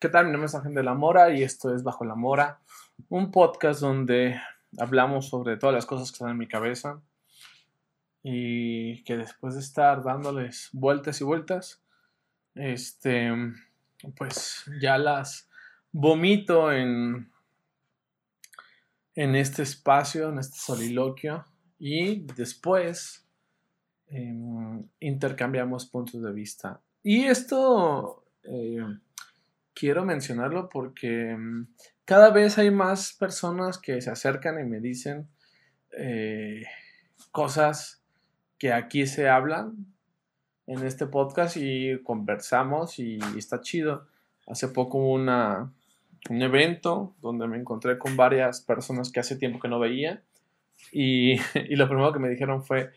¿Qué tal? Mi nombre es Ángel de la Mora y esto es Bajo la Mora, un podcast donde hablamos sobre todas las cosas que están en mi cabeza y que después de estar dándoles vueltas y vueltas, este, pues ya las vomito en, en este espacio, en este soliloquio y después em, intercambiamos puntos de vista. Y esto... Eh, quiero mencionarlo porque mm, cada vez hay más personas que se acercan y me dicen eh, cosas que aquí se hablan en este podcast y conversamos y está chido. Hace poco hubo una, un evento donde me encontré con varias personas que hace tiempo que no veía y, y lo primero que me dijeron fue,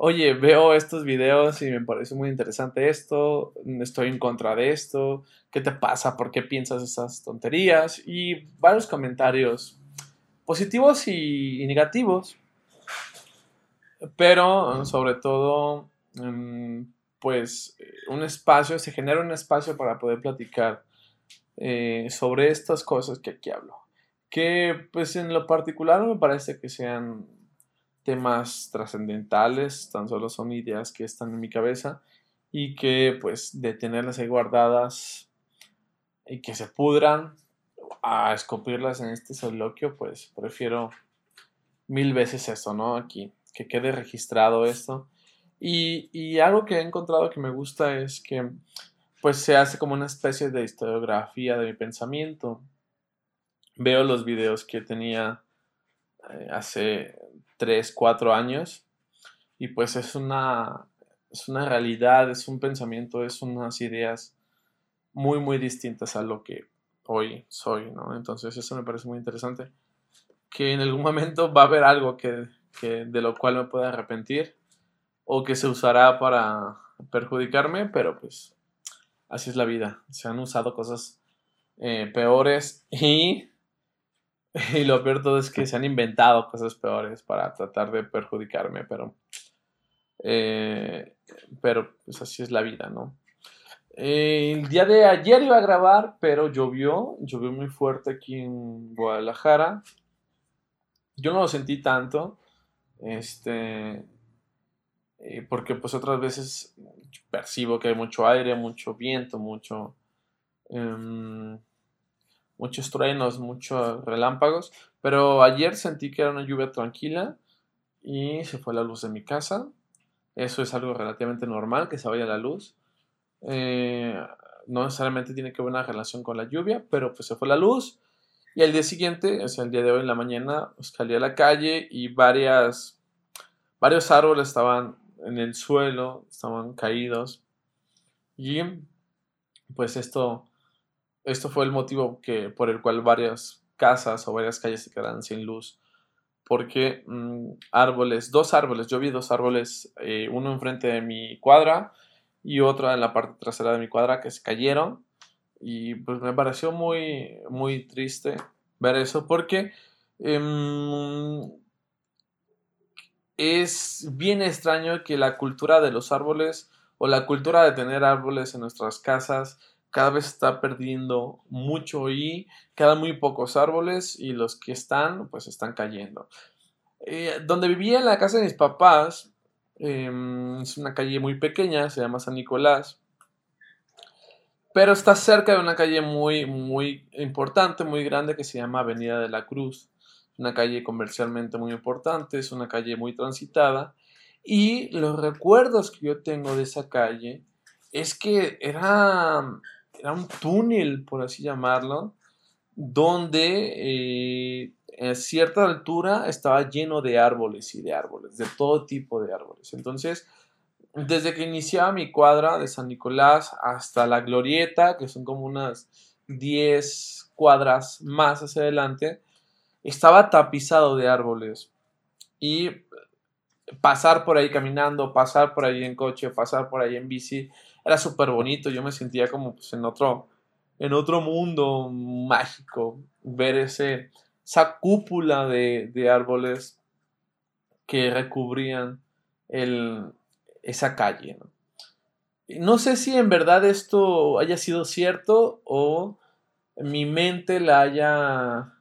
oye, veo estos videos y me parece muy interesante esto, estoy en contra de esto, ¿qué te pasa? ¿Por qué piensas esas tonterías? Y varios comentarios positivos y, negativos, pero sobre todo, mm, pues un espacio, se genera un espacio para poder platicar eh, sobre estas cosas que aquí hablo. Que pues en lo particular me parece que sean temas trascendentales, tan solo son ideas que están en mi cabeza y que pues de tenerlas ahí guardadas y que se pudran a escupirlas en este soliloquio, pues prefiero mil veces eso, ¿no? Aquí, que quede registrado esto. Y, y algo que he encontrado que me gusta es que pues se hace como una especie de historiografía de mi pensamiento. Veo los videos que tenía eh, hace 3, 4 años. Y pues es una, es una realidad, es un pensamiento, es unas ideas muy, muy distintas a lo que hoy soy, ¿no? Entonces eso me parece muy interesante. Que en algún momento va a haber algo que, que de lo cual me pueda arrepentir o que se usará para perjudicarme, pero pues así es la vida. Se han usado cosas eh, peores y Y lo peor todo es que se han inventado cosas peores para tratar de perjudicarme, pero. Eh, pero pues así es la vida, ¿no? el día de ayer iba a grabar, pero llovió, llovió muy fuerte aquí en Guadalajara. Yo no lo sentí tanto, este, eh, porque pues otras veces percibo que hay mucho aire, mucho viento, mucho, em, muchos truenos, muchos relámpagos, pero ayer sentí que era una lluvia tranquila y se fue la luz de mi casa. Eso es algo relativamente normal, que se vaya la luz. Eh, no necesariamente tiene que ver una relación con la lluvia, pero pues se fue la luz. Y el día siguiente, o sea, el día de hoy en la mañana, pues, salí a la calle y varias, varios árboles estaban en el suelo, estaban caídos. Y pues esto esto fue el motivo que, por el cual varias casas o varias calles se quedaron sin luz. Porque mm, árboles, dos árboles, yo vi dos árboles, eh, uno enfrente de mi cuadra y otro en la parte trasera de mi cuadra que se cayeron. Y pues me pareció muy, muy triste ver eso porque em, es bien extraño que la cultura de los árboles o la cultura de tener árboles en nuestras casas cada vez está perdiendo mucho y quedan muy pocos árboles y los que están pues están cayendo. Eh, donde vivía en la casa de mis papás em, es una calle muy pequeña, se llama San Nicolás, pero está cerca de una calle muy muy importante, muy grande que se llama Avenida de la Cruz. Una calle comercialmente muy importante, es una calle muy transitada y los recuerdos que yo tengo de esa calle es que era era un túnel, por así llamarlo, donde eh, a cierta altura estaba lleno de árboles y de árboles, de todo tipo de árboles. Entonces, desde que iniciaba mi cuadra de San Nicolás hasta la Glorieta, que son como unas 10 cuadras más hacia adelante, estaba tapizado de árboles. Y pasar por ahí caminando, pasar por ahí en coche, pasar por ahí en bici, era súper bonito, yo me sentía como pues, en, otro, en otro mundo mágico, ver ese, esa cúpula de, árboles que recubrían el, esa calle. ¿no? no sé si en verdad esto haya sido cierto o mi mente la haya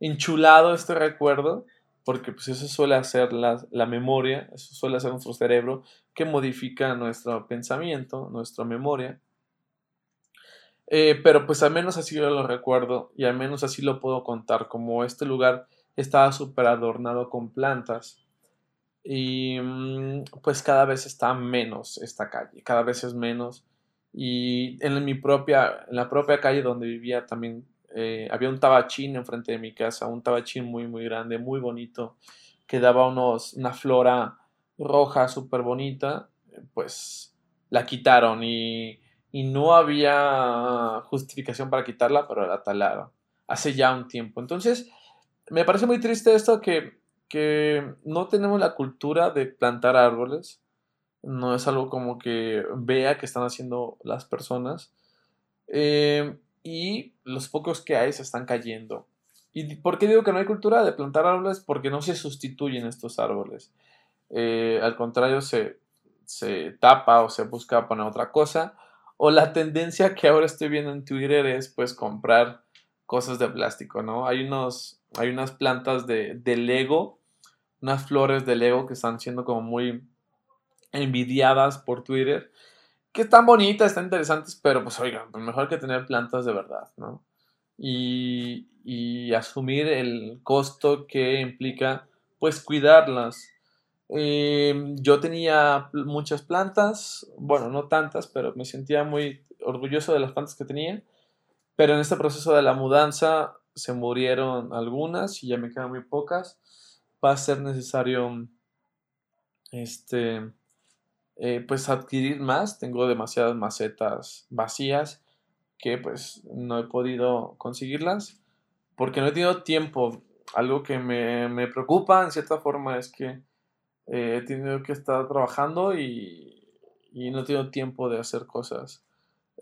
enchulado este recuerdo, porque pues eso suele hacer la, la memoria, eso suele hacer nuestro cerebro, que modifica nuestro pensamiento, nuestra memoria. Eh, pero pues al menos así lo recuerdo y al menos así lo puedo contar, como este lugar estaba súper adornado con plantas y mm, pues cada vez está menos esta calle, cada vez es menos y en mi propia, en la propia calle donde vivía también eh, había un tabachín enfrente de mi casa, un tabachín muy muy grande, muy bonito, que daba unos, una flora roja súper bonita, pues la quitaron y y no había justificación para quitarla, pero la talaron hace ya un tiempo. Entonces, me parece muy triste esto que, que no tenemos la cultura de plantar árboles. No es algo como que vea que están haciendo las personas. Eh, y los pocos que hay se están cayendo. ¿Y por qué digo que no hay cultura de plantar árboles? Porque no se sustituyen estos árboles. Eh, al contrario, se, se tapa o se busca poner otra cosa o la tendencia que ahora estoy viendo en Twitter es pues comprar cosas de plástico, ¿no? Hay, unos, hay unas plantas de, de Lego, unas flores de Lego que están siendo como muy envidiadas por Twitter, que están bonitas, están interesantes, pero pues oigan, pues mejor que tener plantas de verdad, ¿no? Y, y asumir el costo que implica pues cuidarlas. Em, yo tenía muchas plantas, bueno, no tantas, pero me sentía muy orgulloso de las plantas que tenía. Pero en este proceso de la mudanza se murieron algunas y ya me quedan muy pocas. Va a ser necesario este, eh, pues adquirir más. Tengo demasiadas macetas vacías que pues no he podido conseguirlas porque no he tenido tiempo. Algo que me, me preocupa en cierta forma es que eh, he tenido que estar trabajando y, no he tenido tiempo de hacer cosas.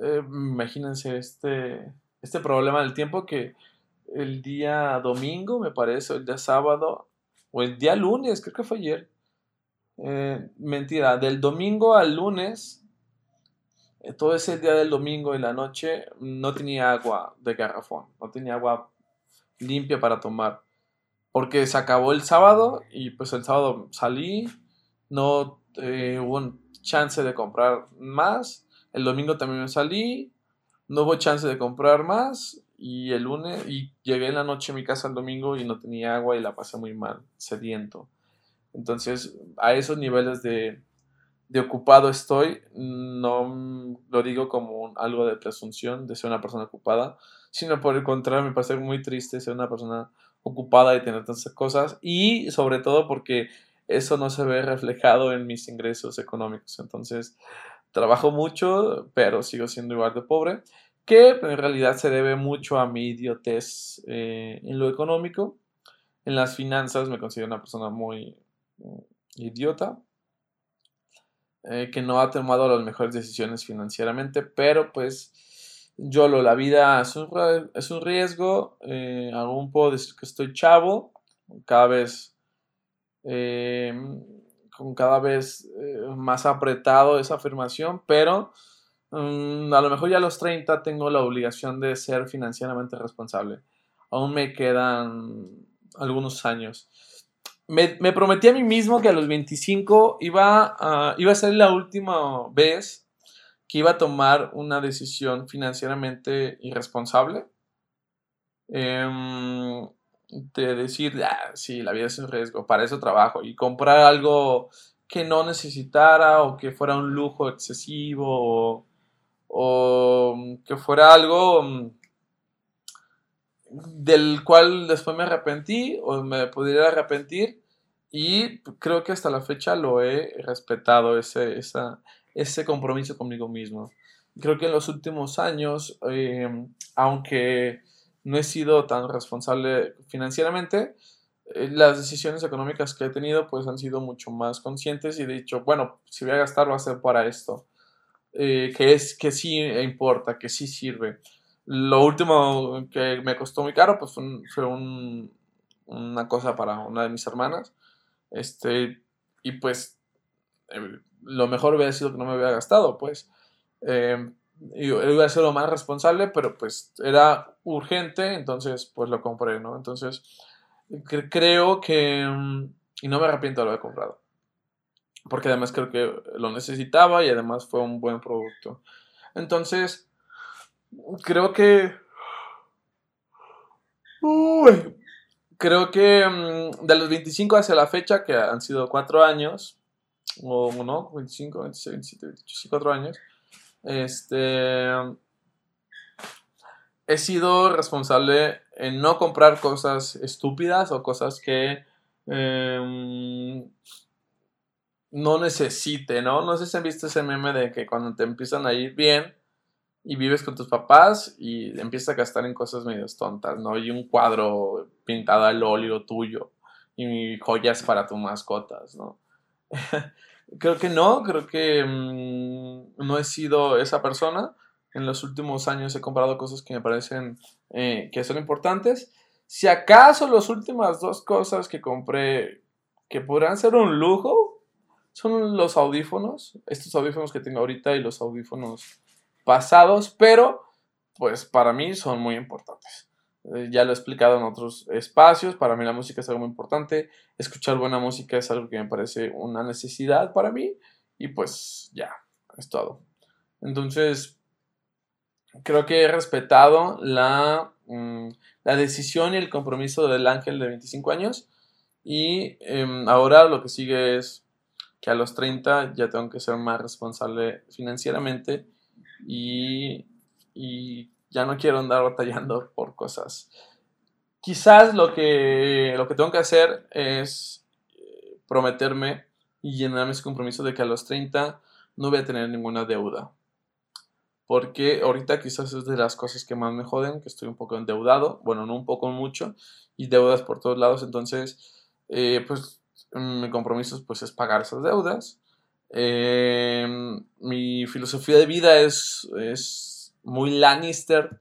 Eh, imagínense este, este problema del tiempo que el día domingo, me parece, el día sábado, o el día lunes, creo que fue ayer. Eh, mentira, del domingo al lunes, todo ese día del domingo y la noche, no tenía agua de garrafón, no tenía agua limpia para tomar porque se acabó el sábado y pues el sábado salí, no eh, hubo chance de comprar más, el domingo también salí, no hubo chance de comprar más y el lunes y llegué en la noche a mi casa el domingo y no tenía agua y la pasé muy mal, sediento. Entonces, a esos niveles de, de ocupado estoy, no lo digo como algo de presunción de ser una persona ocupada, sino por el contrario, me parece muy triste ser una persona ocupada de tener tantas cosas y sobre todo porque eso no se ve reflejado en mis ingresos económicos. Entonces, trabajo mucho, pero sigo siendo igual de pobre, que en realidad se debe mucho a mi idiotez eh, en lo económico. En las finanzas me considero una persona muy idiota, eh, que no ha tomado las mejores decisiones financieramente, pero pues yo lo, la vida es un, es un riesgo, eh, aún puedo decir que estoy chavo, cada vez, eh, con cada vez eh, más apretado esa afirmación, pero mm, a lo mejor ya a los 30 tengo la obligación de ser financieramente responsable. Aún me quedan algunos años. Me, me prometí a mí mismo que a los 25 iba a, iba a ser la última vez que iba a tomar una decisión financieramente irresponsable. Em, de decir, ah, sí, la vida es un riesgo, para eso trabajo. Y comprar algo que no necesitara o que fuera un lujo excesivo o, que fuera algo mm, del cual después me arrepentí o me pudiera arrepentir y creo que hasta la fecha lo he respetado ese, esa, ese compromiso conmigo mismo. Creo que en los últimos años, eh, aunque no he sido tan responsable financieramente, eh, las decisiones económicas que he tenido pues han sido mucho más conscientes y he dicho, bueno, si voy a gastar va a ser para esto, eh, que es que sí importa, que sí sirve. Lo último que me costó muy caro pues fue, una cosa para una de mis hermanas, este, y pues lo mejor hubiera sido que no me hubiera gastado, pues. Eh, y hubiera lo más responsable, pero pues era urgente, entonces pues lo compré, ¿no? Entonces creo que... Mm, y no me arrepiento de haber comprado. Porque además creo que lo necesitaba y además fue un buen producto. Entonces, creo que... creo que mm, de los 25 hacia la fecha, que han sido 4 años, o no, 25, 26, 27, 28, 4 años, este, he sido responsable en no comprar cosas estúpidas o cosas que em, no necesite, ¿no? No sé si han visto ese meme de que cuando te empiezan a ir bien y vives con tus papás y empiezas a gastar en cosas medio tontas, ¿no? Y un cuadro pintado al óleo tuyo y joyas para tus mascotas, ¿no? creo que no, creo que mm, no he sido esa persona. En los últimos años he comprado cosas que me parecen eh, que son importantes. Si acaso las últimas dos cosas que compré que podrán ser un lujo, son los audífonos, estos audífonos que tengo ahorita y los audífonos pasados, pero pues para mí son muy importantes. Eh, ya lo he explicado en otros espacios, para mí la música es algo muy importante, escuchar buena música es algo que me parece una necesidad para mí y pues ya, es todo. Entonces, creo que he respetado la, mm, la decisión y el compromiso del ángel de 25 años y em, ahora lo que sigue es que a los 30 ya tengo que ser más responsable financieramente y, ya no quiero andar batallando por cosas. Quizás lo que, lo que tengo que hacer es eh, prometerme y llenarme ese compromiso de que a los 30 no voy a tener ninguna deuda. Porque ahorita quizás es de las cosas que más me joden, que estoy un poco endeudado, bueno, no un poco mucho, y deudas por todos lados, entonces, eh, pues mi compromiso pues, es pagar esas deudas. Em, mi filosofía de vida es, es muy Lannister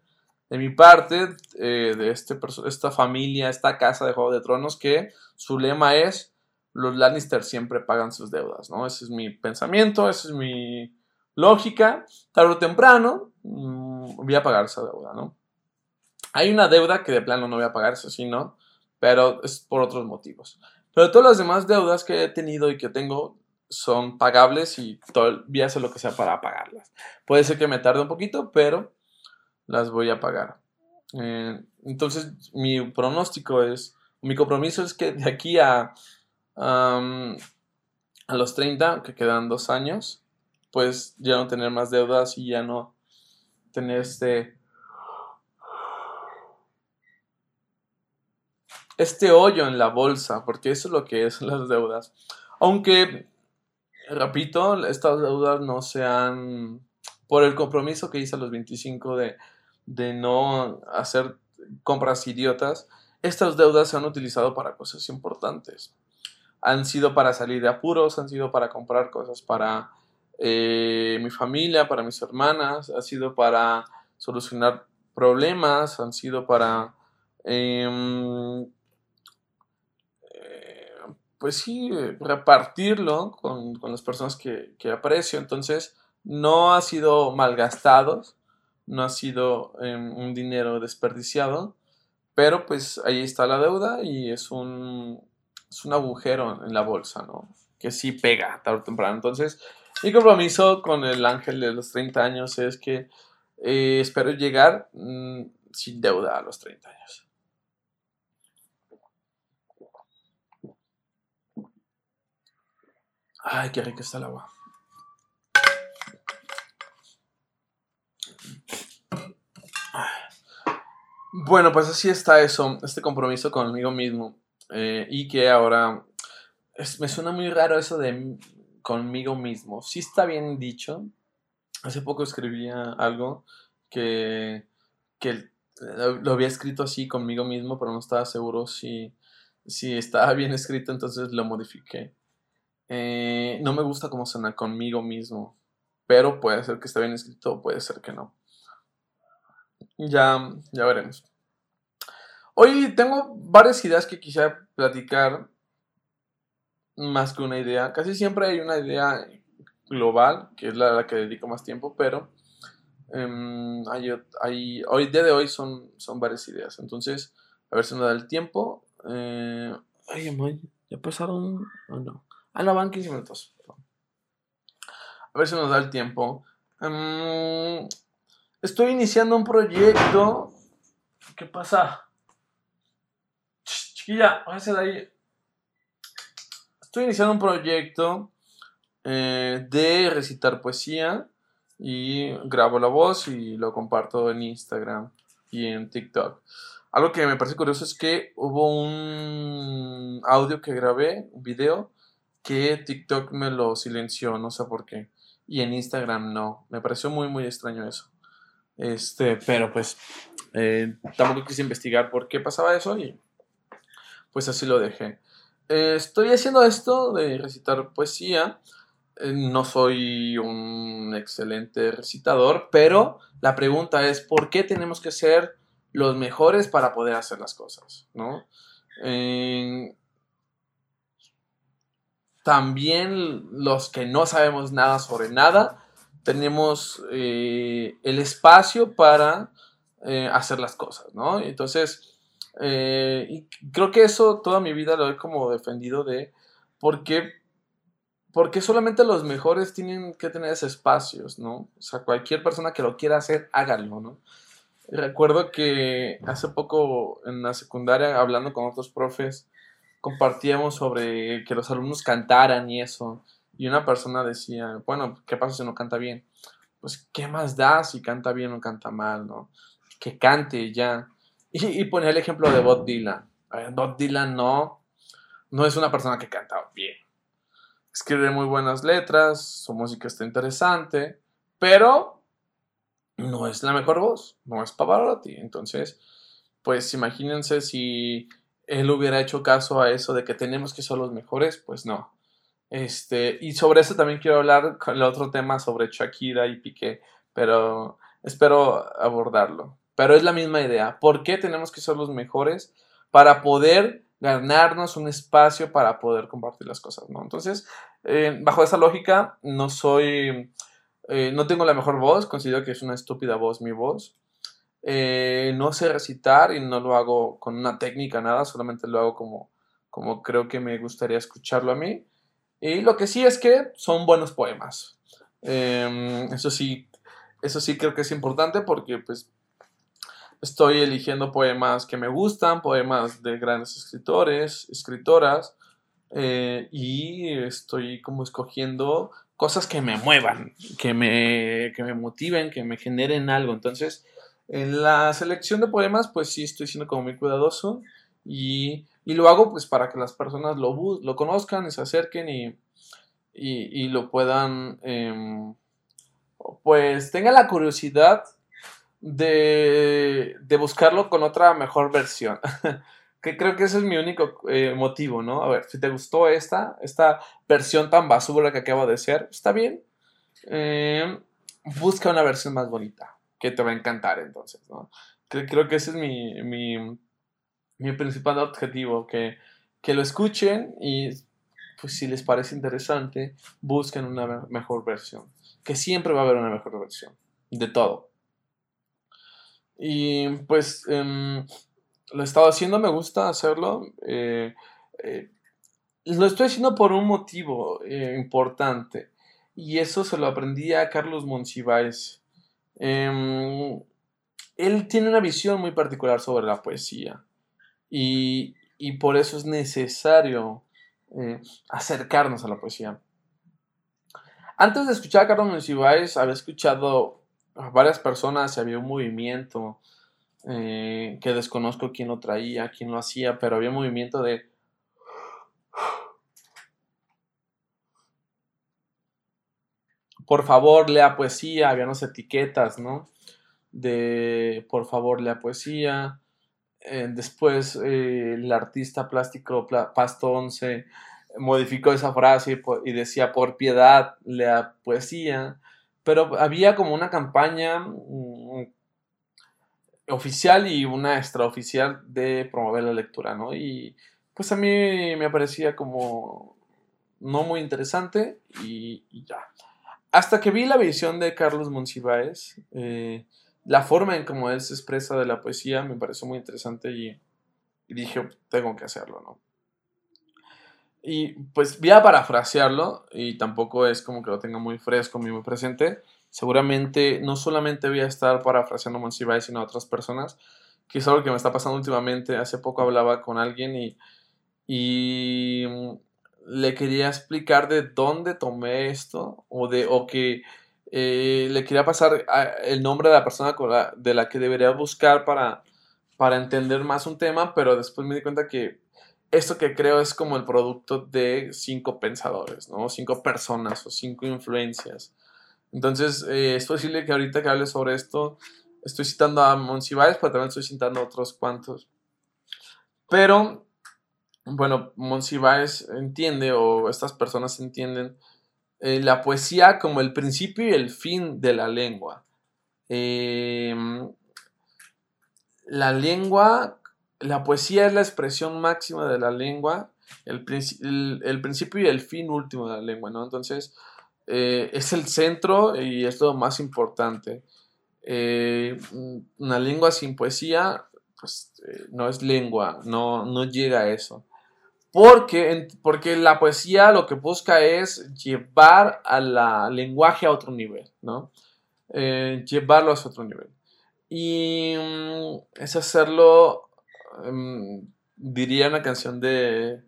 de mi parte, eh, de este, esta familia, esta casa de Juego de Tronos, que su lema es los Lannister siempre pagan sus deudas, ¿no? Ese es mi pensamiento, esa es mi lógica. Tarde o temprano mm, voy a pagar esa deuda, ¿no? Hay una deuda que de plano no voy a pagar, eso ¿no? Pero es por otros motivos. Pero todas las demás deudas que he tenido y que tengo son pagables y todavía sé lo que sea para pagarlas. Puede ser que me tarde un poquito, pero las voy a pagar. Eh, entonces, mi pronóstico es, mi compromiso es que de aquí a, a los 30, que quedan dos años, pues ya no tener más deudas y ya no tener este este hoyo en la bolsa, porque eso es lo que es las deudas. Aunque, repito, estas deudas no sean por el compromiso que hice a los 25 de, de no hacer compras idiotas, estas deudas se han utilizado para cosas importantes. Han sido para salir de apuros, han sido para comprar cosas para eh, mi familia, para mis hermanas, ha sido para solucionar problemas, han sido para em, pues sí, repartirlo con, las personas que, aprecio. Entonces, no ha sido malgastados, no ha sido em, un dinero desperdiciado, pero pues ahí está la deuda y es un, es un agujero en la bolsa, ¿no? Que sí pega tarde o temprano. Entonces, mi compromiso con el ángel de los 30 años es que eh, espero llegar mm, sin deuda a los 30 años. Ay, qué rica está el agua. Bueno, pues así está eso, este compromiso conmigo mismo. Eh, y que ahora me suena muy raro eso de conmigo mismo. Sí está bien dicho. Hace poco escribía algo que, que lo había escrito así conmigo mismo, pero no estaba seguro si, si estaba bien escrito, entonces lo modifiqué. Eh, no me gusta cómo suena conmigo mismo, pero puede ser que esté bien escrito, puede ser que no. Ya, ya veremos. Hoy tengo varias ideas que quisiera platicar, más que una idea. Casi siempre hay una idea global, que es la que dedico más tiempo, pero Em, hay, hoy, día de hoy son, son varias ideas. Entonces, a ver si nos da el tiempo. Eh, ay, ya pasaron. Oh, no. Ah, no, van 15 minutos. A ver si nos da el tiempo. Em, estoy iniciando un proyecto. ¿Qué pasa? chiquilla, váyase de ahí. Estoy iniciando un proyecto eh, de recitar poesía y grabo la voz y lo comparto en Instagram y en TikTok. Algo que me parece curioso es que hubo un audio que grabé, un video, que TikTok me lo silenció, no sé por qué. Y en Instagram no. Me pareció muy, muy extraño eso. Este, pero pues eh, tampoco quise investigar por qué pasaba eso y pues así lo dejé. Eh, estoy haciendo esto de recitar poesía. Eh, no soy un excelente recitador, pero la pregunta es, ¿por qué tenemos que ser los mejores para poder hacer las cosas? ¿no? También los que no sabemos nada sobre nada, tenemos eh, el espacio para eh, hacer las cosas, ¿no? Entonces, y creo que eso toda mi vida lo he como defendido de por qué porque solamente los mejores tienen que tener esos espacios, ¿no? O sea, cualquier persona que lo quiera hacer, hágalo, ¿no? Recuerdo que hace poco en la secundaria, hablando con otros profes, compartíamos sobre que los alumnos cantaran y eso. Y una persona decía, bueno, ¿qué pasa si no canta bien? Pues, ¿qué más da si canta bien o canta mal, no? Que cante ya. Y, ponía el ejemplo de Bob Dylan. Bob Dylan no, no es una persona que canta bien escribe muy buenas letras, su música está interesante, pero no es la mejor voz, no es Pavarotti. Entonces, pues imagínense si él hubiera hecho caso a eso de que tenemos que ser los mejores, pues no. Este, y sobre eso también quiero hablar con el otro tema sobre Shakira y Piqué, pero espero abordarlo. Pero es la misma idea. ¿Por qué tenemos que ser los mejores para poder ganarnos un espacio para poder compartir las cosas, ¿no? Entonces, eh, bajo esa lógica, no soy, eh, no tengo la mejor voz, considero que es una estúpida voz mi voz. Eh, no sé recitar y no lo hago con una técnica, nada, solamente lo hago como, como creo que me gustaría escucharlo a mí. Y lo que sí es que son buenos poemas. Em, eso sí, eso sí creo que es importante porque pues Estoy eligiendo poemas que me gustan, poemas de grandes escritores, escritoras, eh, y estoy como escogiendo cosas que me muevan, que me, que me motiven, que me generen algo. Entonces, en la selección de poemas, pues sí estoy siendo como muy cuidadoso y, y lo hago pues para que las personas lo, lo conozcan y se acerquen y, y, y lo puedan, eh, pues tengan la curiosidad de, de buscarlo con otra mejor versión. que creo que ese es mi único eh, motivo, ¿no? A ver, si te gustó esta, esta versión tan basura que acabo de ser, está bien. Eh, busca una versión más bonita, que te va a encantar entonces, ¿no? Creo, que ese es mi, mi, principal objetivo, que, que, lo escuchen y pues si les parece interesante, busquen una mejor versión. Que siempre va a haber una mejor versión, de todo. Y pues em, lo he estado haciendo, me gusta hacerlo. Eh, eh, lo estoy haciendo por un motivo eh, importante. Y eso se lo aprendí a Carlos Monsiváis. Em, él tiene una visión muy particular sobre la poesía. Y, y por eso es necesario acercarnos a la poesía. Antes de escuchar a Carlos Monsiváis, había escuchado varias personas, había un movimiento eh, que desconozco quién lo traía, quién lo hacía, pero había un movimiento de... Por favor, lea poesía, había unas etiquetas, ¿no? De por favor, lea poesía. Eh, después eh, el artista plástico Pasto 11 modificó esa frase y decía por piedad, lea poesía pero había como una campaña mm, oficial y una extraoficial de promover la lectura, ¿no? Y pues a mí me parecía como no muy interesante y, ya. Hasta que vi la visión de Carlos Monsiváis, eh, la forma en cómo él se expresa de la poesía me pareció muy interesante y, dije, tengo que hacerlo, ¿no? Y pues voy a parafrasearlo y tampoco es como que lo tenga muy fresco, muy presente. Seguramente no solamente voy a estar parafraseando a Monsiváis, sino a otras personas, que es algo que me está pasando últimamente. Hace poco hablaba con alguien y, y le quería explicar de dónde tomé esto o, de, o que eh, le quería pasar el nombre de la persona de la que debería buscar para, para entender más un tema, pero después me di cuenta que esto que creo es como el producto de cinco pensadores, ¿no? Cinco personas o cinco influencias. Entonces, eh, es posible que ahorita que hable sobre esto, estoy citando a Monsiváis, pero también estoy citando a otros cuantos. Pero bueno, Monsiváis entiende o estas personas entienden eh, la poesía como el principio y el fin de la lengua. Em, la lengua, la poesía es la expresión máxima de la lengua, el, principio y el fin último de la lengua, ¿no? Entonces, eh, es el centro y es lo más importante. Eh, una lengua sin poesía, pues no es lengua, no, no llega a eso. Porque, porque la poesía lo que busca es llevar al lenguaje a otro nivel, ¿no? Eh, llevarlo a otro nivel. Y mm, es hacerlo, em, diría una canción de,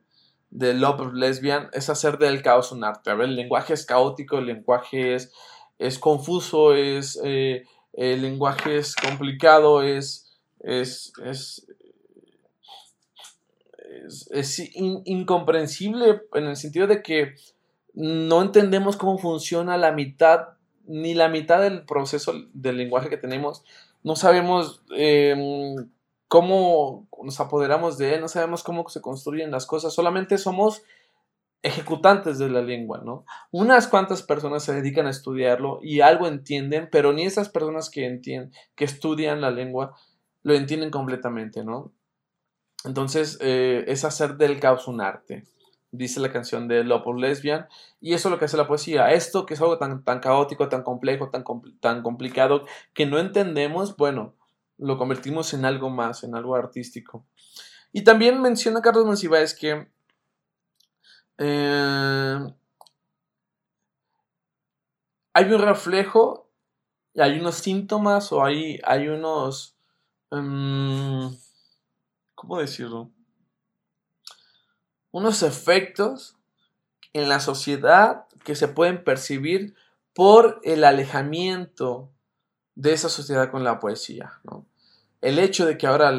de Love Lesbian, es hacer del caos un arte. A ver, el lenguaje es caótico, el lenguaje es, es confuso, es, eh, el lenguaje es complicado, es, es, es, incomprensible en el sentido de que no entendemos cómo funciona la mitad, ni la mitad del proceso del lenguaje que tenemos. No sabemos em, cómo nos apoderamos de él, no sabemos cómo se construyen las cosas, solamente somos ejecutantes de la lengua, ¿no? Unas cuantas personas se dedican a estudiarlo y algo entienden, pero ni esas personas que que estudian la lengua, lo entienden completamente, ¿no? Entonces, eh, es hacer del caos un arte, dice la canción de Love of Lesbian, y eso es lo que hace la poesía. Esto que es algo tan, caótico, tan complejo, tan, tan complicado, que no entendemos, bueno, lo convertimos en algo más, en algo artístico. Y también menciona Carlos Monsiváis que eh, hay un reflejo, hay unos síntomas o hay, hay unos... Em, ¿cómo decirlo? Unos efectos en la sociedad que se pueden percibir por el alejamiento de esa sociedad con la poesía. El hecho de que ahora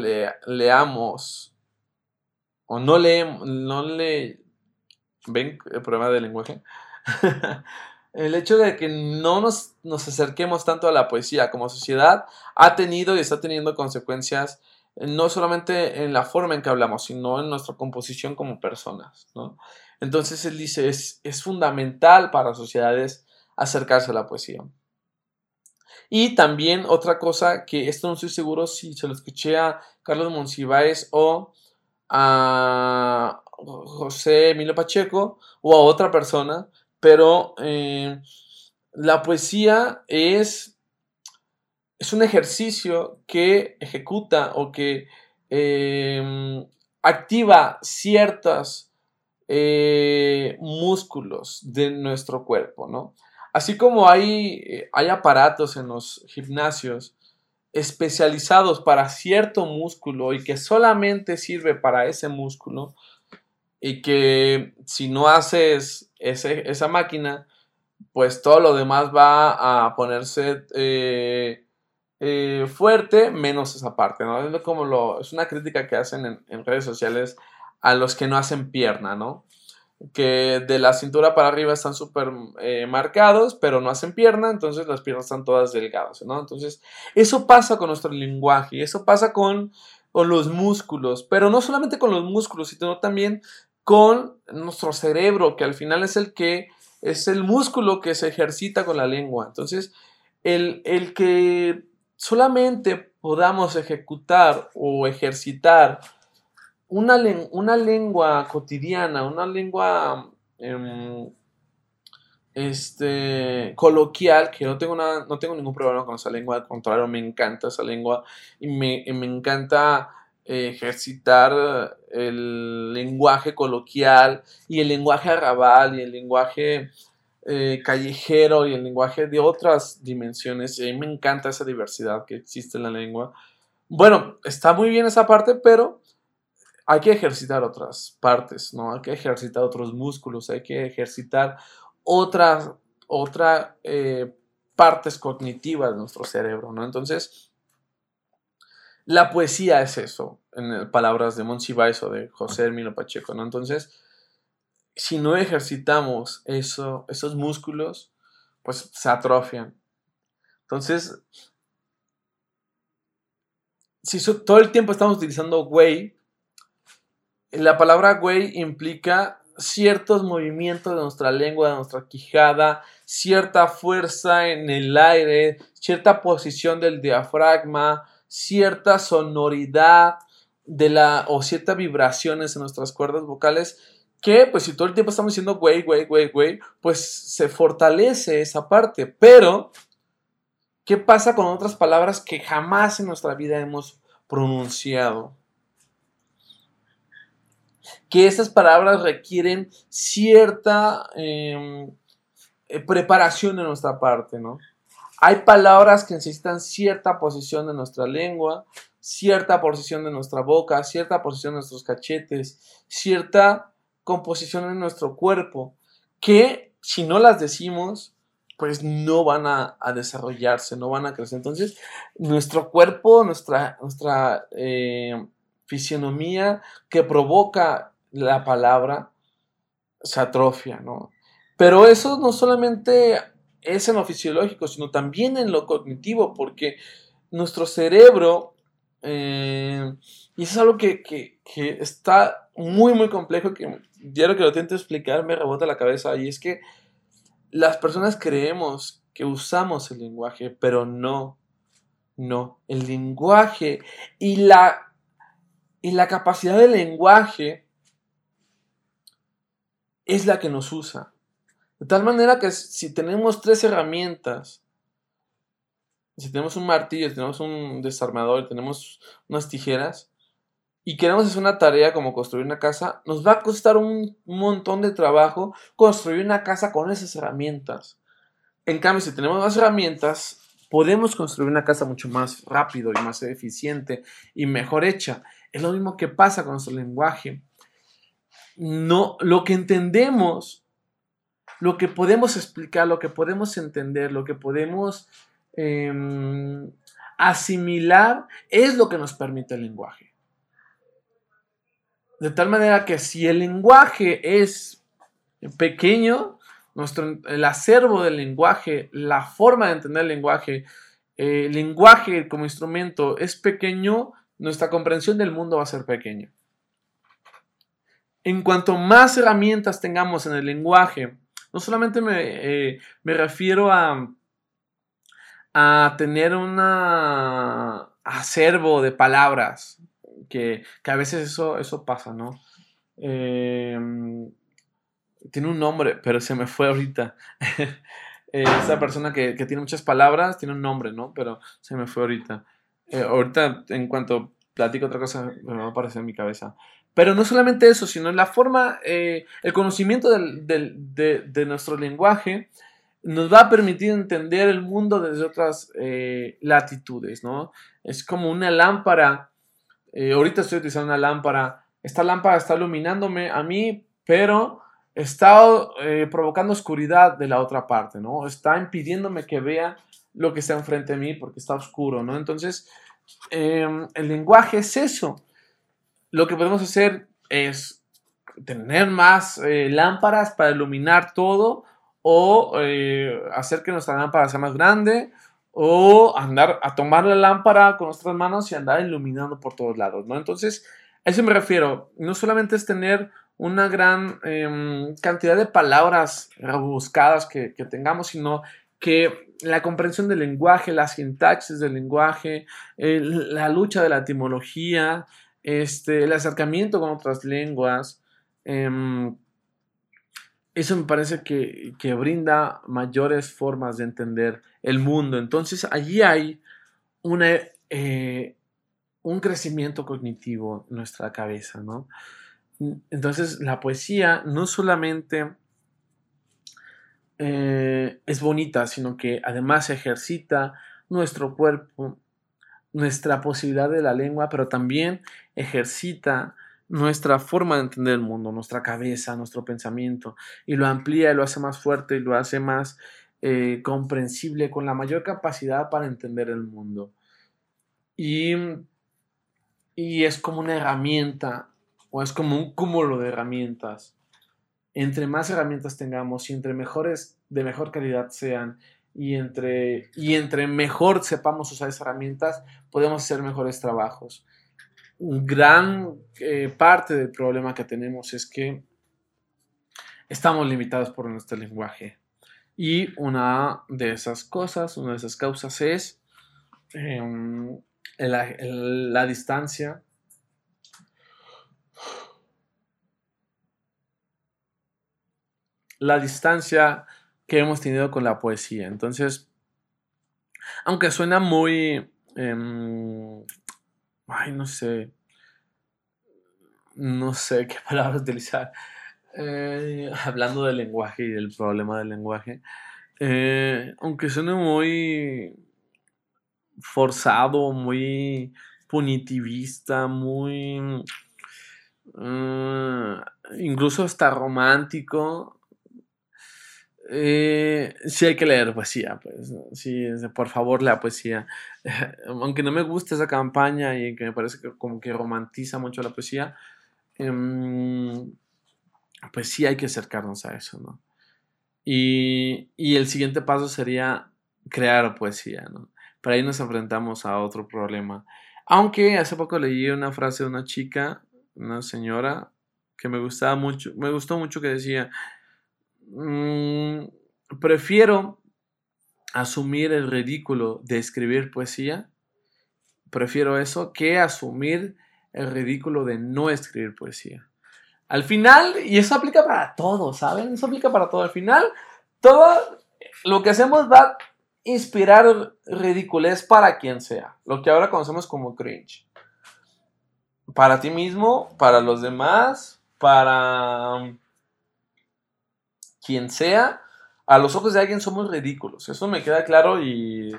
leamos o no leemos, no le... ¿Ven el problema del lenguaje? el hecho de que no nos, nos, acerquemos tanto a la poesía como sociedad ha tenido y está teniendo consecuencias no solamente en la forma en que hablamos, sino en nuestra composición como personas. ¿no? Entonces él dice, es, es fundamental para sociedades acercarse a la poesía. Y también otra cosa que esto no estoy seguro si se lo escuché a Carlos Monsiváis o a José Emilio Pacheco o a otra persona, pero eh, la poesía es es un ejercicio que ejecuta o que em, activa ciertos eh, músculos de nuestro cuerpo, ¿no? Así como hay, eh, hay aparatos en los gimnasios especializados para cierto músculo y que solamente sirve para ese músculo y que si no haces esa máquina, pues todo lo demás va a ponerse eh, eh, fuerte, menos esa parte, ¿no? Es, como lo, es una crítica que hacen en, redes sociales a los que no hacen pierna, ¿no? Que de la cintura para arriba están súper eh, marcados, pero no hacen pierna, entonces las piernas están todas delgadas, ¿no? Entonces, eso pasa con nuestro lenguaje, eso pasa con, con los músculos, pero no solamente con los músculos, sino también con nuestro cerebro, que al final es el que es el músculo que se ejercita con la lengua. Entonces, el, el que solamente podamos ejecutar o ejercitar una, una lengua cotidiana, una lengua em, este, coloquial, que no tengo, nada, no tengo ningún problema con esa lengua, al contrario, me encanta esa lengua y me, me encanta eh, ejercitar el lenguaje coloquial y el lenguaje arrabal y el lenguaje eh, callejero y el lenguaje de otras dimensiones. Y a mí me encanta esa diversidad que existe en la lengua. Bueno, está muy bien esa parte, pero hay que ejercitar otras partes, ¿no? Hay que ejercitar otros músculos, hay que ejercitar otras, eh, partes cognitivas de nuestro cerebro, ¿no? Entonces, la poesía es eso, en palabras de Monsiváis o de José Hermino Pacheco, ¿no? Entonces, si no ejercitamos eso, esos músculos, pues se atrofian. Entonces, si todo el tiempo estamos utilizando güey, la palabra güey implica ciertos movimientos de nuestra lengua, de nuestra quijada, cierta fuerza en el aire, cierta posición del diafragma, cierta sonoridad de la o ciertas vibraciones en nuestras cuerdas vocales que pues si todo el tiempo estamos diciendo güey, güey, güey, güey, pues se fortalece esa parte, pero ¿qué pasa con otras palabras que jamás en nuestra vida hemos pronunciado? Que esas palabras requieren cierta em, eh, preparación de nuestra parte, ¿no? Hay palabras que necesitan cierta posición de nuestra lengua, cierta posición de nuestra boca, cierta posición de nuestros cachetes, cierta composición en nuestro cuerpo, que si no las decimos, pues no van a, desarrollarse, no van a crecer. Entonces, nuestro cuerpo, nuestra, nuestra eh, fisionomía que provoca la palabra, se atrofia, ¿no? Pero eso no solamente es en lo fisiológico, sino también en lo cognitivo, porque nuestro cerebro, eh, y es algo que, que, está muy, muy complejo, que ya lo que lo intento explicar me rebota la cabeza, y es que las personas creemos que usamos el lenguaje, pero no, no, el lenguaje y la, y la capacidad del lenguaje es la que nos usa. De tal manera que si tenemos tres herramientas, si tenemos un martillo, si tenemos un desarmador, tenemos unas tijeras, y queremos hacer una tarea como construir una casa, nos va a costar un montón de trabajo construir una casa con esas herramientas. En cambio, si tenemos más herramientas, podemos construir una casa mucho más rápido y más eficiente y mejor hecha. Es lo mismo que pasa con nuestro lenguaje. No, lo que entendemos lo que podemos explicar, lo que podemos entender, lo que podemos em, asimilar es lo que nos permite el lenguaje. De tal manera que si el lenguaje es pequeño, nuestro, el acervo del lenguaje, la forma de entender el lenguaje, el lenguaje como instrumento es pequeño, nuestra comprensión del mundo va a ser pequeña. En cuanto más herramientas tengamos en el lenguaje, no solamente me, eh, refiero a, a tener un acervo de palabras, que, a veces eso, eso pasa, ¿no? Em, tiene un nombre, pero se me fue ahorita. Esa persona que, tiene muchas palabras tiene un nombre, ¿no? Pero se me fue ahorita. Eh, ahorita, en cuanto platico otra cosa, me va a aparecer en mi cabeza. Pero no solamente eso, sino la forma, eh, el conocimiento de, nuestro lenguaje nos va a permitir entender el mundo desde otras eh, latitudes, ¿no? Es como una lámpara, eh, ahorita estoy utilizando una lámpara, esta lámpara está iluminándome a mí, pero está provocando oscuridad de la otra parte, ¿no? Está impidiéndome que vea lo que está enfrente de mí porque está oscuro, ¿no? Entonces, em, el lenguaje es eso lo que podemos hacer es tener más eh, lámparas para iluminar todo o eh, hacer que nuestra lámpara sea más grande o andar a tomar la lámpara con nuestras manos y andar iluminando por todos lados, ¿no? Entonces, a eso me refiero. No solamente es tener una gran em, cantidad de palabras rebuscadas que, tengamos, sino que la comprensión del lenguaje, las sintaxis del lenguaje, la lucha de la etimología, este, el acercamiento con otras lenguas, em, eso me parece que, brinda mayores formas de entender el mundo. Entonces allí hay una, eh, un crecimiento cognitivo en nuestra cabeza, ¿no? Entonces la poesía no solamente eh, es bonita, sino que además ejercita nuestro cuerpo, nuestra posibilidad de la lengua, pero también ejercita nuestra forma de entender el mundo, nuestra cabeza, nuestro pensamiento, y lo amplía y lo hace más fuerte y lo hace más eh, comprensible, con la mayor capacidad para entender el mundo. Y, y es como una herramienta, o es como un cúmulo de herramientas. Entre más herramientas tengamos y entre mejores, de mejor calidad sean, y entre, y entre mejor sepamos usar esas herramientas, podemos hacer mejores trabajos. Gran eh, parte del problema que tenemos es que estamos limitados por nuestro lenguaje. Y una de esas cosas, una de esas causas es em, la distancia la distancia que hemos tenido con la poesía. Entonces, aunque suena muy... Em, ay, no sé. No sé qué palabra utilizar. Eh, hablando del lenguaje y del problema del lenguaje. Eh, aunque suene muy forzado, muy punitivista, muy... Eh, incluso hasta romántico. Eh, sí hay que leer poesía, pues, sí, por favor la poesía. Aunque no me guste esa campaña y que me parece que como que romantiza mucho la poesía, em, pues sí hay que acercarnos a eso. Y, y, el siguiente paso sería crear poesía, ¿no? Pero ahí nos enfrentamos a otro problema. Aunque hace poco leí una frase de una chica, una señora, que me gustaba mucho, me gustó mucho que decía, Mm, prefiero asumir el ridículo de escribir poesía. Prefiero eso que asumir el ridículo de no escribir poesía. Al final, y eso aplica para todo, ¿saben? Eso aplica para todo. Al final, todo lo que hacemos va a inspirar ridiculez para quien sea. Lo que ahora conocemos como cringe. Para ti mismo, para los demás, para quien sea, a los ojos de alguien somos ridículos. Eso me queda claro y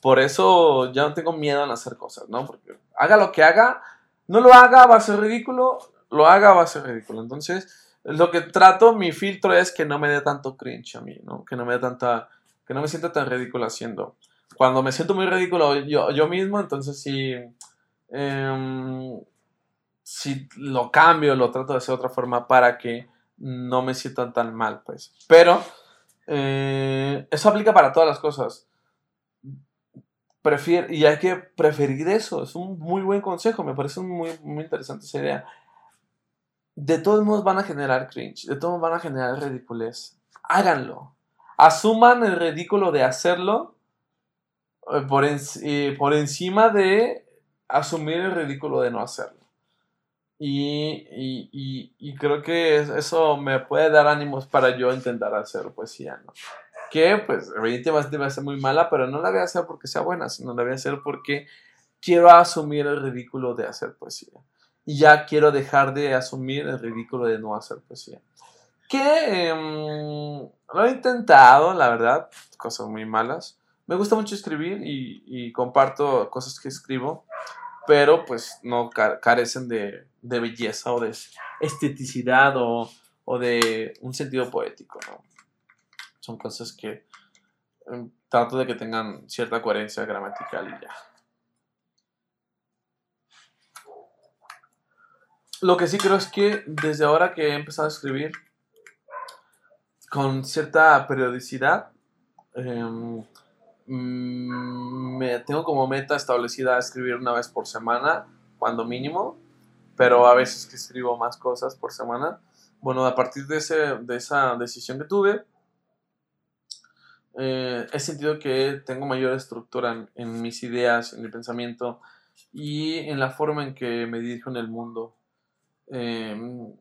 por eso ya no tengo miedo en hacer cosas, ¿no? Porque haga lo que haga, no lo haga, va a ser ridículo, lo haga, va a ser ridículo. Entonces, lo que trato, mi filtro es que no me dé tanto cringe a mí, ¿no? Que no me dé tanta, que no me sienta tan ridículo haciendo. Cuando me siento muy ridículo yo, mismo, entonces sí, em, si lo cambio, lo trato de hacer de otra forma para que no me siento tan mal, pues. Pero eh, eso aplica para todas las cosas. Prefiero, y hay que preferir eso. Es un muy buen consejo. Me parece muy, muy interesante esa idea. De todos modos van a generar cringe. De todos modos van a generar ridiculez. Háganlo. Asuman el ridículo de hacerlo eh, por, eh, por encima de asumir el ridículo de no hacerlo. Y, creo que eso me puede dar ánimos para yo intentar hacer poesía, ¿no? Que pues evidentemente va a ser muy mala, pero no la voy a hacer porque sea buena, sino la voy a hacer porque quiero asumir el ridículo de hacer poesía. Y ya quiero dejar de asumir el ridículo de no hacer poesía. Que em, lo he intentado, la verdad, cosas muy malas. Me gusta mucho escribir y, y comparto cosas que escribo pero pues no carecen de, belleza o de esteticidad o, de un sentido poético. Son cosas que em, trato de que tengan cierta coherencia gramatical y ya. Lo que sí creo es que desde ahora que he empezado a escribir con cierta periodicidad, em, Mm, me tengo como meta establecida escribir una vez por semana, cuando mínimo, pero a veces que escribo más cosas por semana. Bueno, a partir de, ese, de esa decisión que tuve, eh, he sentido que tengo mayor estructura en, mis ideas, en mi pensamiento y en la forma en que me dirijo en el mundo. Em,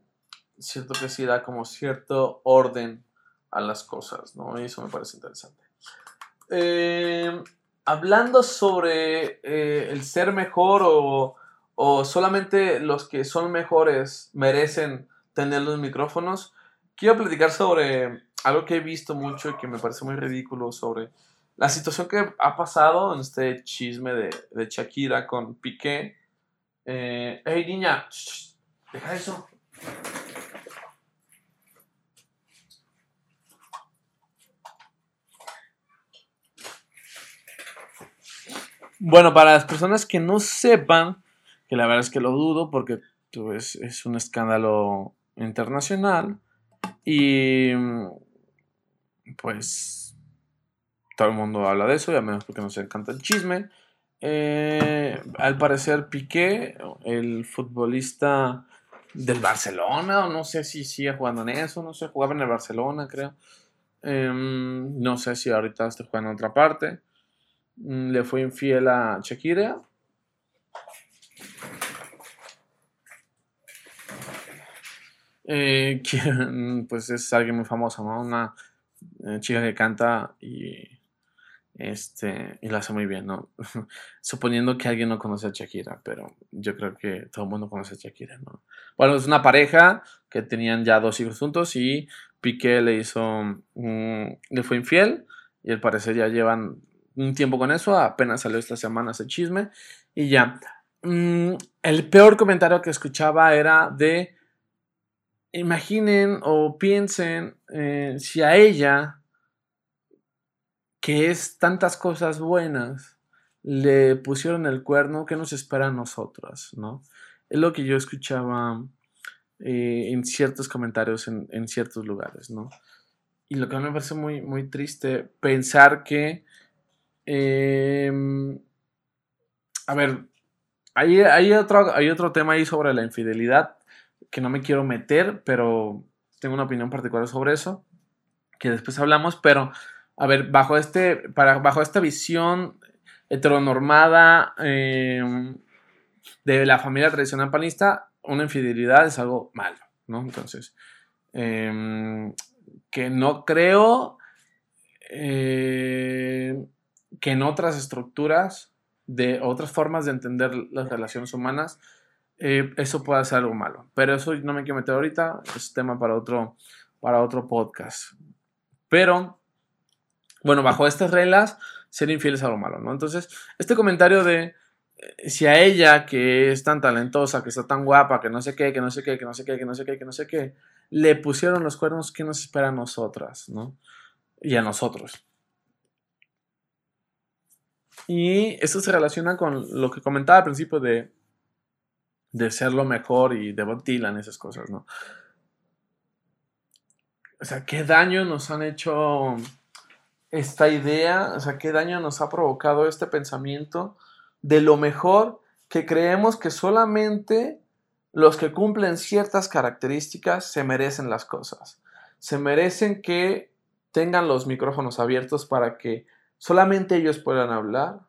cierto que sí da como cierto orden a las cosas, ¿no? Y eso me parece interesante. Eh, hablando sobre eh, el ser mejor o, o, solamente los que son mejores merecen tener los micrófonos, quiero platicar sobre algo que he visto mucho y que me parece muy ridículo sobre la situación que ha pasado en este chisme de, de Shakira con Piqué. Eh, hey niña, deja eso. Bueno, para las personas que no sepan, que la verdad es que lo dudo porque pues, es un escándalo internacional y pues todo el mundo habla de eso, ya menos porque nos encanta el chisme. Eh, al parecer Piqué, el futbolista del Barcelona, o no sé si sigue jugando en eso, no sé, jugaba en el Barcelona, creo. Em, no sé si ahorita está jugando en otra parte. Mm, le fue infiel a Shakira. Eh, pues es alguien muy famoso, ¿no? Una eh, chica que canta y este, y lo hace muy bien, ¿no? Suponiendo que alguien no conoce a Shakira, pero yo creo que todo el mundo conoce a Shakira, ¿no? Bueno, es una pareja que tenían ya dos hijos juntos y Piqué le hizo, le fue infiel y al parecer ya llevan un tiempo con eso, apenas salió esta semana ese chisme y ya. Mm, el peor comentario que escuchaba era de, imaginen o piensen eh, si a ella que es tantas cosas buenas, le pusieron el cuerno, ¿qué nos espera a nosotras? ¿no? Es lo que yo escuchaba eh, en ciertos comentarios en, ciertos lugares, ¿no? Y lo que me parece muy, muy triste, pensar que, em, a ver, hay, hay, otro, hay otro tema ahí sobre la infidelidad que no me quiero meter, pero tengo una opinión particular sobre eso, que después hablamos, pero a ver, bajo, este, para, bajo esta visión heteronormada em, de la familia tradicional panista, una infidelidad es algo malo, ¿no? Entonces, em, que no creo eh, que en otras estructuras, de otras formas de entender las relaciones humanas, eh, eso pueda ser algo malo. Pero eso no me quiero meter ahorita, es tema para otro, para otro podcast. Pero bueno, bajo estas reglas, ser infiel es algo malo, ¿no? Entonces, este comentario de eh, si a ella, que es tan talentosa, que está tan guapa, que no sé qué, que no sé qué, que no sé qué, que no sé qué, que no sé qué, le pusieron los cuernos, ¿qué nos espera a nosotras, ¿no? Y a nosotros. Y esto se relaciona con lo que comentaba al principio de, de ser lo mejor y de en esas cosas, ¿no? O sea, qué daño nos han hecho esta idea, o sea, qué daño nos ha provocado este pensamiento de lo mejor que creemos que solamente los que cumplen ciertas características se merecen las cosas. Se merecen que tengan los micrófonos abiertos para que solamente ellos puedan hablar.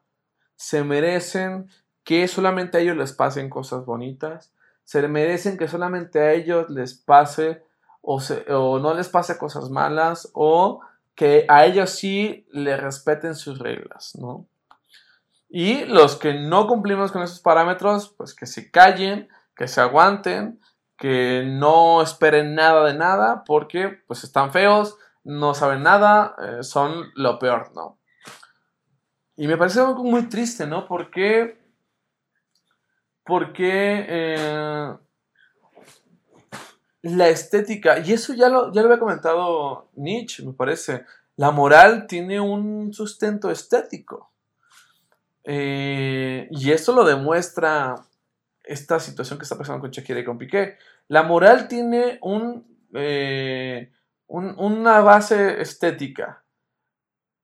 Se merecen que solamente a ellos les pasen cosas bonitas. Se merecen que solamente a ellos les pase o, no les pase cosas malas o que a ellos sí le respeten sus reglas, ¿no? Y los que no cumplimos con esos parámetros, pues que se callen, que se aguanten, que no esperen nada de nada, porque pues están feos, no saben nada, eh, son lo peor, ¿no? Y me parece algo muy triste, ¿no? Porque, porque eh, la estética, y eso ya lo, ya lo había comentado Nietzsche, me parece, la moral tiene un sustento estético. Eh, y eso lo demuestra esta situación que está pasando con Shakira y con Piqué. La moral tiene un, eh, una base estética.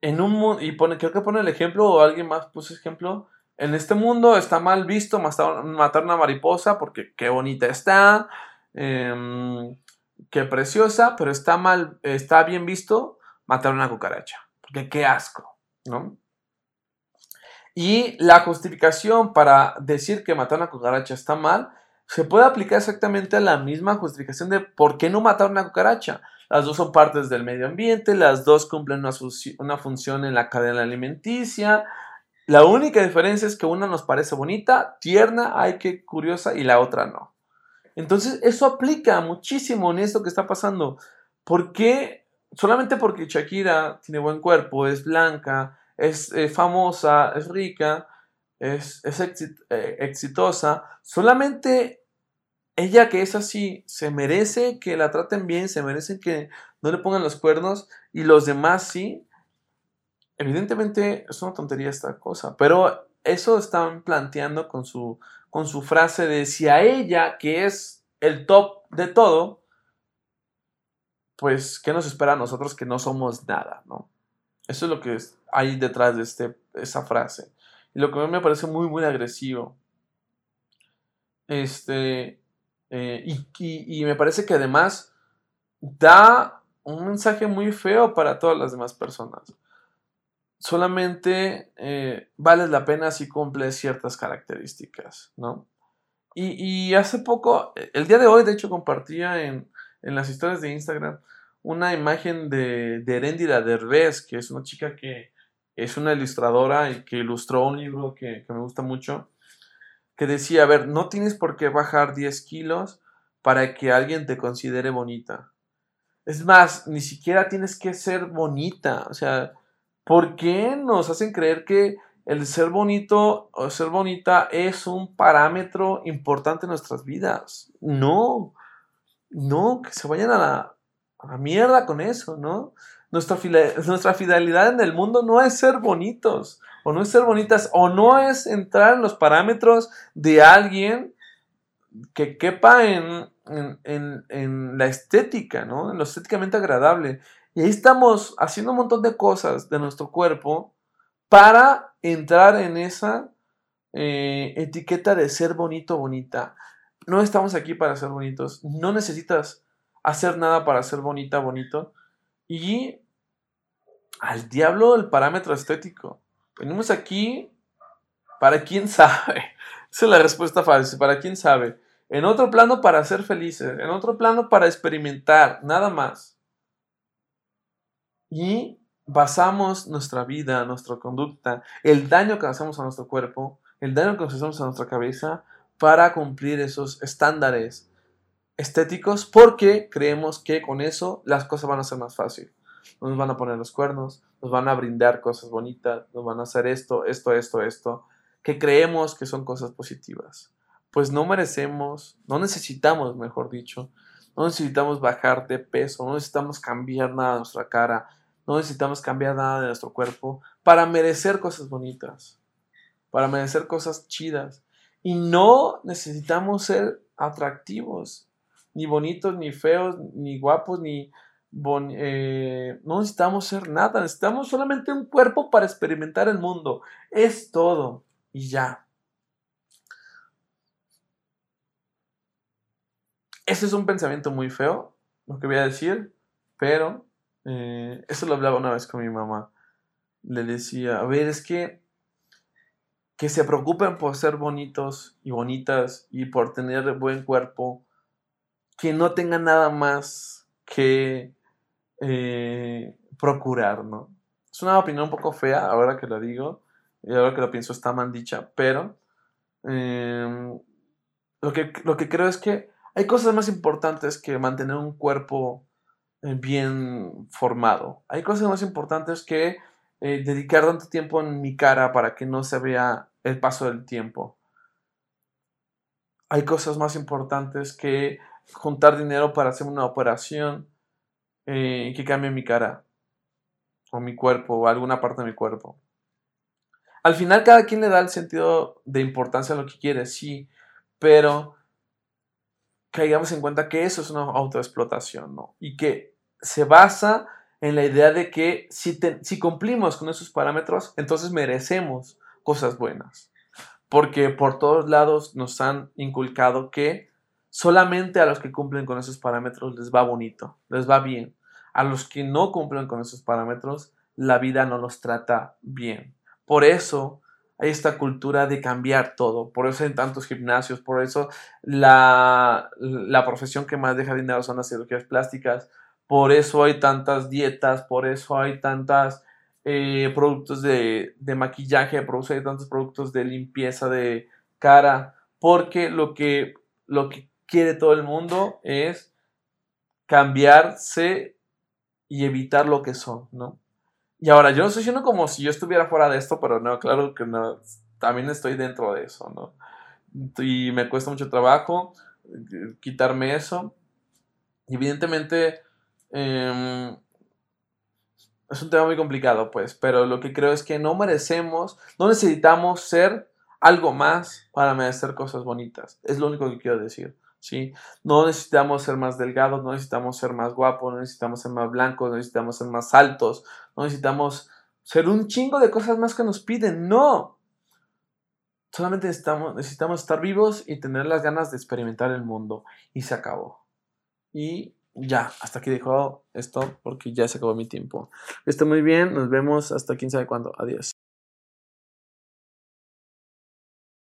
En un, y pone, creo que pone el ejemplo, o alguien más puso ejemplo, en este mundo está mal visto matar una mariposa porque qué bonita está, Em, qué preciosa, pero está mal, está bien visto matar una cucaracha, porque qué asco, ¿no? Y la justificación para decir que matar una cucaracha está mal se puede aplicar exactamente a la misma justificación de por qué no matar una cucaracha. Las dos son partes del medio ambiente, las dos cumplen una, función en la cadena alimenticia. La única diferencia es que una nos parece bonita, tierna, ay, qué curiosa, y la otra no. Entonces, eso aplica muchísimo en esto que está pasando. ¿Por qué? Solamente porque Shakira tiene buen cuerpo, es blanca, es eh, famosa, es rica, es, eh, exitosa, solamente ella que es así, se merece que la traten bien, se merece que no le pongan los cuernos y los demás sí. Evidentemente es una tontería esta cosa, pero eso están planteando con su, con su frase de si a ella, que es el top de todo, pues, ¿qué nos espera a nosotros que no somos nada, no? Eso es lo que hay detrás de este, esa frase. Y lo que a mí me parece muy, muy agresivo. Este, eh, y, me parece que además da un mensaje muy feo para todas las demás personas. Solamente eh, la pena si cumple ciertas características, ¿no? Y, hace poco, el día de hoy, de hecho, compartía en, las historias de Instagram una imagen de, de Erendira Derbez, que es una chica que es una ilustradora y que ilustró un libro que me gusta mucho que decía, a ver, no tienes por qué bajar 10 kilos para que alguien te considere bonita. Es más, ni siquiera tienes que ser bonita. O sea, ¿por qué nos hacen creer que el ser bonito o ser bonita es un parámetro importante en nuestras vidas? No, no, que se vayan a la, a la mierda con eso, ¿no? Nuestra, nuestra fidelidad en el mundo no es ser bonitos o no es ser bonitas, o no es entrar en los parámetros de alguien que quepa en, en, la estética, ¿no? En lo estéticamente agradable. Y ahí estamos haciendo un montón de cosas de nuestro cuerpo para entrar en esa eh, etiqueta de ser bonito, bonita. No estamos aquí para ser bonitos. No necesitas hacer nada para ser bonita, bonito. Y al diablo el parámetro estético. Venimos aquí para quién sabe. Esa es la respuesta fácil, para quién sabe. En otro plano para ser felices, en otro plano para experimentar, nada más. Y basamos nuestra vida, nuestra conducta, el daño que hacemos a nuestro cuerpo, el daño que hacemos a nuestra cabeza para cumplir esos estándares estéticos porque creemos que con eso las cosas van a ser más fáciles nos van a poner los cuernos, nos van a brindar cosas bonitas, nos van a hacer esto, esto, esto, esto, que creemos que son cosas positivas. Pues no merecemos, no necesitamos, mejor dicho, no necesitamos bajar de peso, no necesitamos cambiar nada de nuestra cara, no necesitamos cambiar nada de nuestro cuerpo para merecer cosas bonitas, para merecer cosas chidas. Y no necesitamos ser atractivos, ni bonitos, ni feos, ni guapos, ni eh, no necesitamos ser nada, necesitamos solamente un cuerpo para experimentar el mundo. Es todo. Y ya. Ese es un pensamiento muy feo, lo que voy a decir, pero eh, eso lo hablaba una vez con mi mamá. Le decía, a ver, es que que se preocupen por ser bonitos y bonitas y por tener buen cuerpo, que no tengan nada más que eh, procurar, ¿no? Es una opinión un poco fea ahora que lo digo, y ahora que lo pienso está mal dicha, pero em, lo, que, lo que creo es que hay cosas más importantes que mantener un cuerpo eh, bien formado. Hay cosas más importantes que eh, dedicar tanto tiempo en mi cara para que no se vea el paso del tiempo. Hay cosas más importantes que juntar dinero para hacer una operación eh, que cambie mi cara o mi cuerpo o alguna parte de mi cuerpo. Al final cada quien le da el sentido de importancia a lo que quiere, sí, pero caigamos en cuenta que eso es una autoexplotación, ¿no? Y que se basa en la idea de que si, si cumplimos con esos parámetros, entonces merecemos cosas buenas. Porque por todos lados nos han inculcado que Solamente a los que cumplen con esos parámetros les va bonito, les va bien. A los que no cumplen con esos parámetros, la vida no los trata bien. Por eso hay esta cultura de cambiar todo. Por eso hay tantos gimnasios, por eso la, la profesión que más deja dinero son las cirugías plásticas, por eso hay tantas dietas, por eso hay tantas eh, productos de, de, maquillaje, por eso hay tantos productos de limpieza de cara, porque lo que, lo que quiere todo el mundo es cambiarse y evitar lo que son, ¿no? Y ahora, yo no estoy diciendo como si yo estuviera fuera de esto, pero no, claro que no, también estoy dentro de eso, ¿no? Y me cuesta mucho trabajo eh, quitarme eso. evidentemente, em, es un tema muy complicado, pues, pero lo que creo es que no merecemos, no necesitamos ser algo más para merecer cosas bonitas. Es lo único que quiero decir. ¿Sí? No necesitamos ser más delgados, no necesitamos ser más guapos, no necesitamos ser más blancos, no necesitamos ser más altos, no necesitamos ser un chingo de cosas más que nos piden, no. Solamente necesitamos, necesitamos estar vivos y tener las ganas de experimentar el mundo. Y se acabó. Y ya, hasta aquí dejo esto porque ya se acabó mi tiempo. Está muy bien, nos vemos hasta quién sabe cuándo. Adiós.